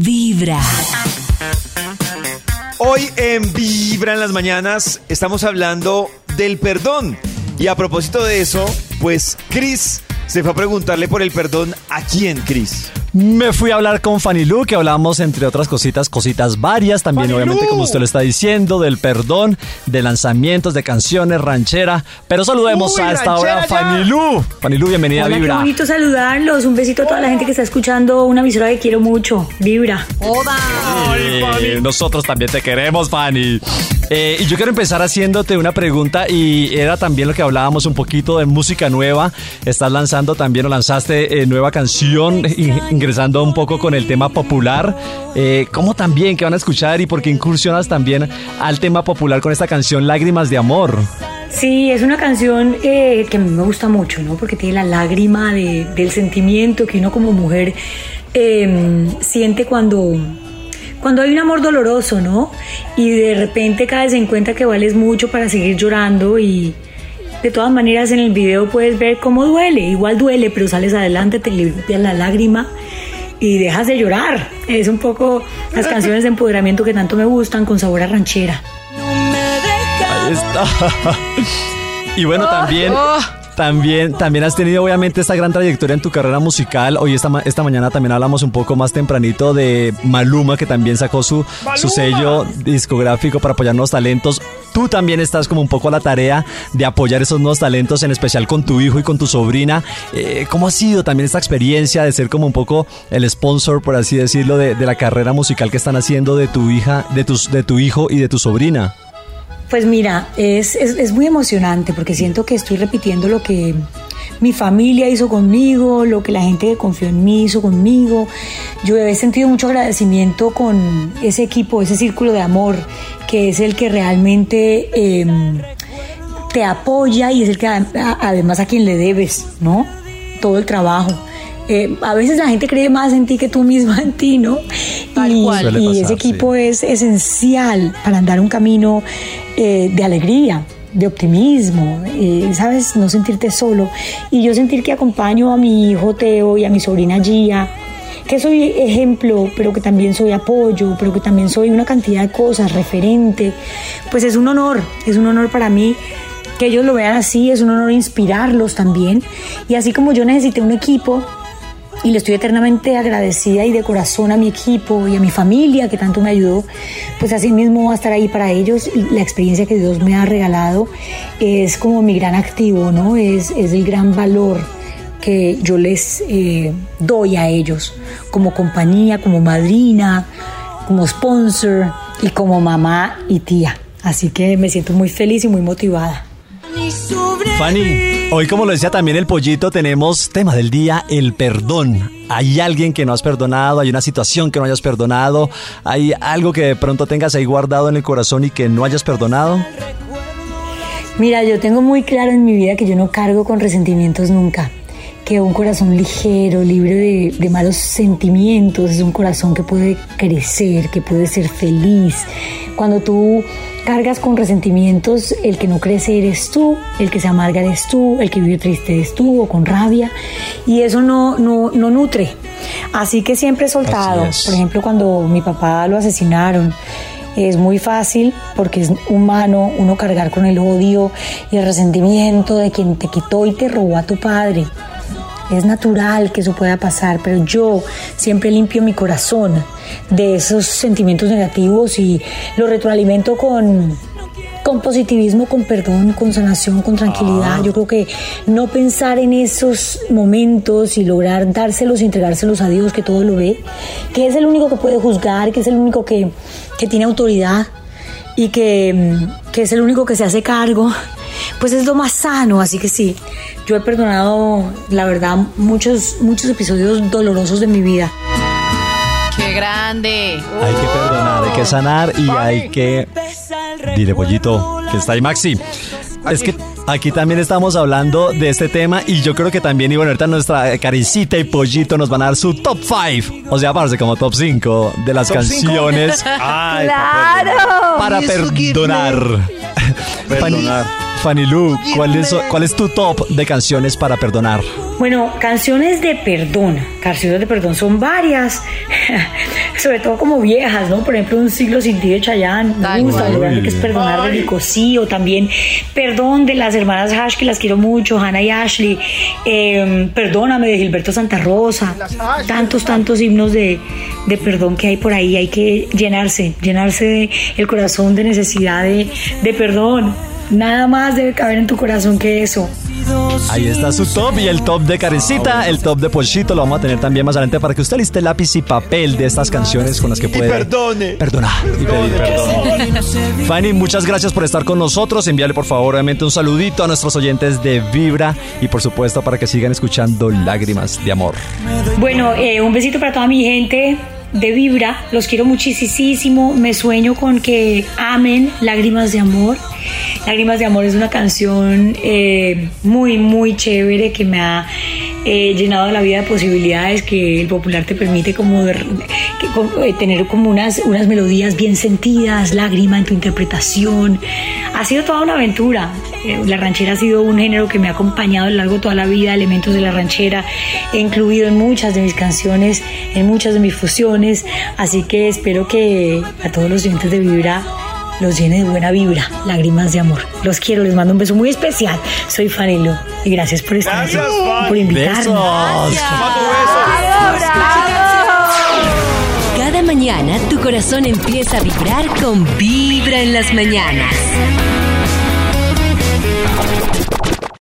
Vibra. Hoy en Vibra en las mañanas estamos hablando del perdón. Y a propósito de eso, pues Chris se fue a preguntarle por el perdón a quién, Chris. Me fui a hablar con Fanny Lu, que hablamos entre otras cositas, cositas varias, también Fanny obviamente Lu. como usted lo está diciendo, del perdón, de lanzamientos, de canciones, ranchera. Pero saludemos Uy, a esta hora a. Fanny Lu. Fanny Lu, bienvenida a Hola, qué Vibra. bonito saludarlos. Un besito a toda la gente que está escuchando una emisora que quiero mucho. Vibra. Eh, nosotros también te queremos, Fanny. Eh, y yo quiero empezar haciéndote una pregunta y era también lo que hablábamos un poquito de música nueva. Estás lanzando también o lanzaste eh, nueva canción, ingresando un poco con el tema popular. Eh, ¿Cómo también? ¿Qué van a escuchar y por qué incursionas también al tema popular con esta canción Lágrimas de Amor? Sí, es una canción eh, que a mí me gusta mucho, ¿no? Porque tiene la lágrima de- del sentimiento que uno como mujer eh, siente cuando, cuando hay un amor doloroso, ¿no? Y de repente caes en cuenta que vales mucho para seguir llorando y de todas maneras en el video puedes ver cómo duele. Igual duele, pero sales adelante, te limpias la lágrima y dejas de llorar. Es un poco las canciones de empoderamiento que tanto me gustan con sabor a ranchera. Ahí está. Y bueno, también, también, también has tenido obviamente esta gran trayectoria en tu carrera musical. Hoy esta, ma- esta mañana también hablamos un poco más tempranito de Maluma, que también sacó su, su sello discográfico para apoyar nuevos talentos. Tú también estás como un poco a la tarea de apoyar esos nuevos talentos, en especial con tu hijo y con tu sobrina. Eh, ¿Cómo ha sido también esta experiencia de ser como un poco el sponsor, por así decirlo, de, de la carrera musical que están haciendo de tu hija, de tus, de tu hijo y de tu sobrina? Pues mira, es, es, es muy emocionante porque siento que estoy repitiendo lo que mi familia hizo conmigo, lo que la gente que confió en mí hizo conmigo. Yo he sentido mucho agradecimiento con ese equipo, ese círculo de amor, que es el que realmente eh, te apoya y es el que además a quien le debes, ¿no? Todo el trabajo. Eh, a veces la gente cree más en ti que tú misma en ti, ¿no? Y Suele y pasar, ese equipo sí. es esencial para andar un camino eh, de alegría, de optimismo, eh, ¿sabes? No sentirte solo. Y yo sentir que acompaño a mi hijo Teo y a mi sobrina Gia, que soy ejemplo, pero que también soy apoyo, pero que también soy una cantidad de cosas, referente, pues es un honor, es un honor para mí que ellos lo vean así, es un honor inspirarlos también. Y así como yo necesité un equipo, y le estoy eternamente agradecida y de corazón a mi equipo y a mi familia que tanto me ayudó, pues así mismo a estar ahí para ellos. La experiencia que Dios me ha regalado es como mi gran activo, ¿no? Es, es el gran valor que yo les eh, doy a ellos como compañía, como madrina, como sponsor y como mamá y tía. Así que me siento muy feliz y muy motivada. Fanny, hoy como lo decía también el pollito, tenemos tema del día, el perdón. ¿Hay alguien que no has perdonado? ¿Hay una situación que no hayas perdonado? ¿Hay algo que de pronto tengas ahí guardado en el corazón y que no hayas perdonado? Mira, yo tengo muy claro en mi vida que yo no cargo con resentimientos nunca. Que un corazón ligero, libre de, de malos sentimientos, es un corazón que puede crecer, que puede ser feliz. Cuando tú cargas con resentimientos, el que no crece eres tú, el que se amarga eres tú, el que vive triste eres tú o con rabia. Y eso no, no, no nutre. Así que siempre he soltado. Por ejemplo, cuando mi papá lo asesinaron, es muy fácil porque es humano uno cargar con el odio y el resentimiento de quien te quitó y te robó a tu padre. Es natural que eso pueda pasar, pero yo siempre limpio mi corazón de esos sentimientos negativos y lo retroalimento con, con positivismo, con perdón, con sanación, con tranquilidad. Yo creo que no pensar en esos momentos y lograr dárselos y entregárselos a Dios que todo lo ve, que es el único que puede juzgar, que es el único que, que tiene autoridad y que, que es el único que se hace cargo, pues es lo más sano. Así que sí, yo he perdonado, la verdad, muchos, muchos episodios dolorosos de mi vida. ¡Qué grande! Hay que perdonar, hay que sanar y hay que... Dile, pollito, que está ahí Maxi. Es que aquí también estamos hablando de este tema y yo creo que también, y bueno, ahorita nuestra caricita y pollito nos van a dar su top 5, o sea, parece como top 5 de las canciones Ay, ¡Claro! para perdonar. Perdonar. Fanny Lu, ¿cuál es, ¿cuál es tu top de canciones para perdonar? Bueno, canciones de perdón. Canciones de perdón son varias, sobre todo como viejas, ¿no? Por ejemplo, Un siglo sin ti de Chayanne. Me gusta, lo grande que es perdonar de Nicosí, o también Perdón de las hermanas Hash, que las quiero mucho, Hannah y Ashley. Eh, Perdóname de Gilberto Santa Rosa. Tantos, tantos himnos de, de perdón que hay por ahí. Hay que llenarse, llenarse de el corazón de necesidad de, de perdón. Nada más debe caber en tu corazón que eso. Ahí está su top y el top de Karencita, el top de Pochito lo vamos a tener también más adelante para que usted liste lápiz y papel de estas canciones con las que puede perdone. perdonar y pedir perdón. Fanny, muchas gracias por estar con nosotros. Envíale por favor obviamente un saludito a nuestros oyentes de Vibra y por supuesto para que sigan escuchando Lágrimas de Amor. Bueno, eh, un besito para toda mi gente de Vibra. Los quiero muchísimo. Me sueño con que amen Lágrimas de Amor. Lágrimas de Amor es una canción eh, muy, muy chévere que me ha eh, llenado la vida de posibilidades que el popular te permite como eh, tener como unas, unas melodías bien sentidas, lágrima en tu interpretación. Ha sido toda una aventura. la ranchera ha sido un género que me ha acompañado a lo largo de toda la vida, elementos de la ranchera he incluido en muchas de mis canciones, en muchas de mis fusiones, así que espero que a todos los oyentes de Vibra los llene de buena vibra, lágrimas de amor. Los quiero, les mando un beso muy especial. Soy Fanilo y gracias por estar aquí, por invitarme. Cada mañana tu corazón empieza a vibrar con Vibra en las mañanas.